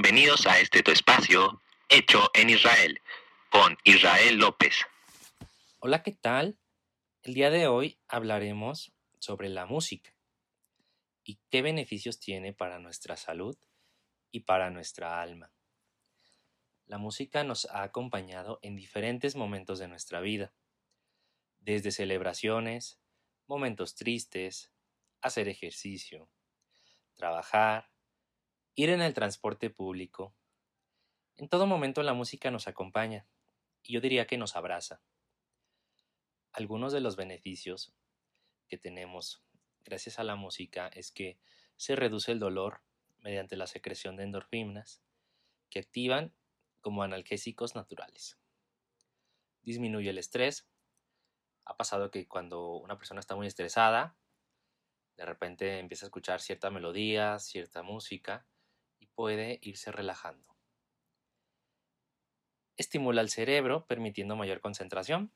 Bienvenidos a este tu espacio, hecho en Israel, con Israel López. Hola, ¿qué tal? El día de hoy hablaremos sobre la música y qué beneficios tiene para nuestra salud y para nuestra alma. La música nos ha acompañado en diferentes momentos de nuestra vida, desde celebraciones, momentos tristes, hacer ejercicio, trabajar, ir en el transporte público. En todo momento la música nos acompaña y yo diría que nos abraza. Algunos de los beneficios que tenemos gracias a la música es que se reduce el dolor mediante la secreción de endorfinas que activan como analgésicos naturales. Disminuye el estrés. Ha pasado que cuando una persona está muy estresada, de repente empieza a escuchar cierta melodía, cierta música puede irse relajando. Estimula el cerebro permitiendo mayor concentración.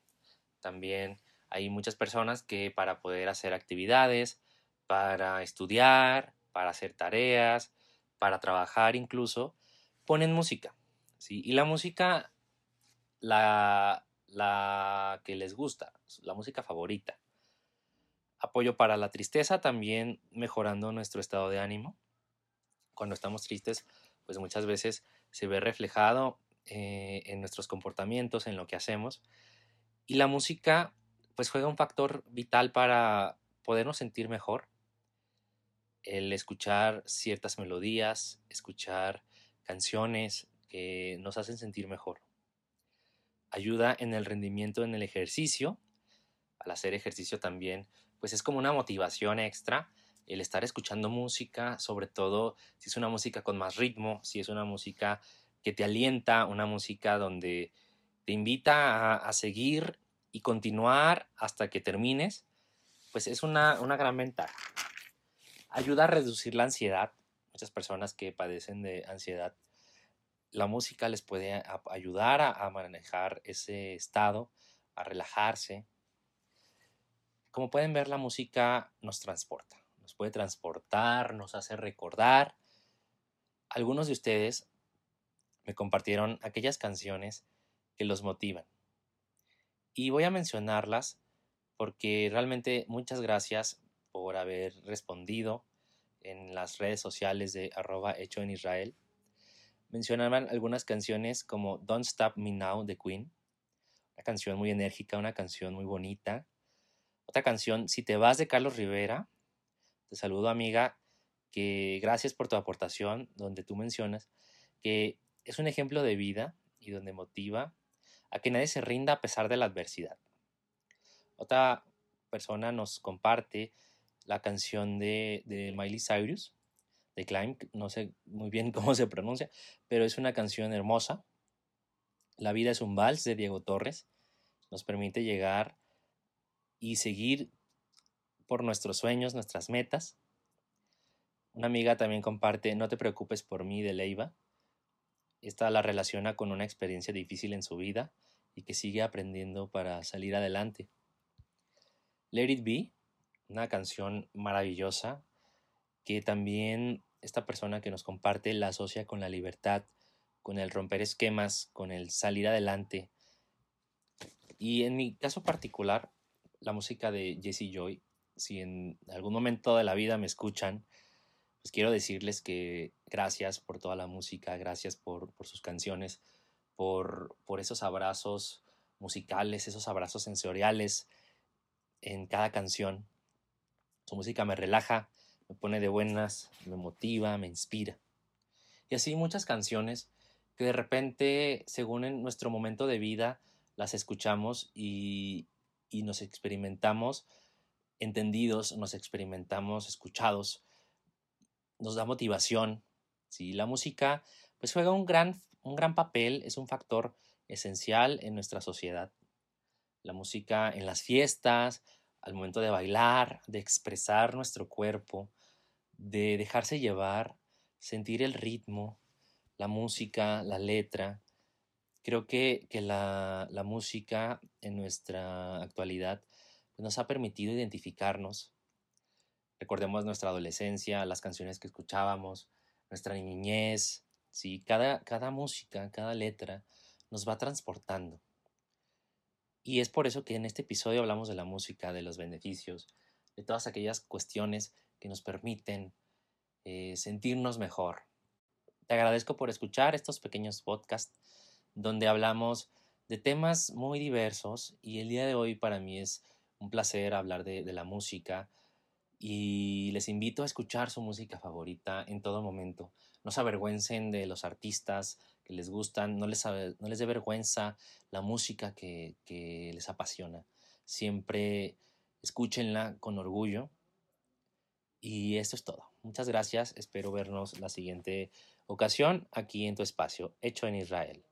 También hay muchas personas que para poder hacer actividades, para estudiar, para hacer tareas, para trabajar incluso, ponen música. ¿sí? Y la música, la, la que les gusta, la música favorita. Apoyo para la tristeza, también mejorando nuestro estado de ánimo. Cuando estamos tristes, pues muchas veces se ve reflejado eh, en nuestros comportamientos, en lo que hacemos. Y la música, pues juega un factor vital para podernos sentir mejor, el escuchar ciertas melodías, escuchar canciones que nos hacen sentir mejor. Ayuda en el rendimiento en el ejercicio. Al hacer ejercicio también, pues es como una motivación extra el estar escuchando música, sobre todo si es una música con más ritmo, si es una música que te alienta, una música donde te invita a, seguir y continuar hasta que termines, pues es una, una gran ventaja. Ayuda a reducir la ansiedad. Muchas personas que padecen de ansiedad, la música les puede ayudar a, manejar ese estado, a relajarse. Como pueden ver, la música nos transporta, puede transportar, nos hace recordar. Algunos de ustedes me compartieron aquellas canciones que los motivan. Y voy a mencionarlas porque realmente muchas gracias por haber respondido en las redes sociales de arroba hecho en Israel. Mencionaban algunas canciones como Don't Stop Me Now de Queen, una canción muy enérgica, una canción muy bonita. Otra canción, Si te vas de Carlos Rivera, te saludo amiga, que gracias por tu aportación, donde tú mencionas que es un ejemplo de vida y donde motiva a que nadie se rinda a pesar de la adversidad. Otra persona nos comparte la canción de, Miley Cyrus, de Climb, no sé muy bien cómo se pronuncia, pero es una canción hermosa. La vida es un vals de Diego Torres. Nos permite llegar y seguir por nuestros sueños, nuestras metas. Una amiga también comparte No te preocupes por mí de Leiva. Esta la relaciona con una experiencia difícil en su vida y que sigue aprendiendo para salir adelante. Let It Be una canción maravillosa que también esta persona que nos comparte la asocia con la libertad, con el romper esquemas, con el salir adelante. Y en mi caso particular, la música de Jesse Joy, si en algún momento de la vida me escuchan, pues quiero decirles que gracias por toda la música, gracias por, sus canciones, por, por esos abrazos musicales, esos abrazos sensoriales en cada canción. Su música me relaja, me pone de buenas, me motiva, me inspira. Y así muchas canciones que de repente, según en nuestro momento de vida, las escuchamos y, y nos experimentamos entendidos, nos experimentamos escuchados, nos da motivación. ¿sí? La música pues juega un gran, un gran papel, es un factor esencial en nuestra sociedad. La música en las fiestas, al momento de bailar, de expresar nuestro cuerpo, de dejarse llevar, sentir el ritmo, la música, la letra. Creo que, la, música en nuestra actualidad nos ha permitido identificarnos. Recordemos nuestra adolescencia, las canciones que escuchábamos, nuestra niñez, ¿sí? Cada, cada música, cada letra nos va transportando. Y es por eso que en este episodio hablamos de la música, de los beneficios, de todas aquellas cuestiones que nos permiten eh, sentirnos mejor. Te agradezco por escuchar estos pequeños podcasts donde hablamos de temas muy diversos y el día de hoy para mí es un placer hablar de, la música y les invito a escuchar su música favorita en todo momento. No se avergüencen de los artistas que les gustan, no les, no les dé vergüenza la música que, que les apasiona. Siempre escúchenla con orgullo. Y esto es todo. Muchas gracias. Espero vernos la siguiente ocasión aquí en tu espacio, hecho en Israel.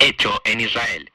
Hecho en Israel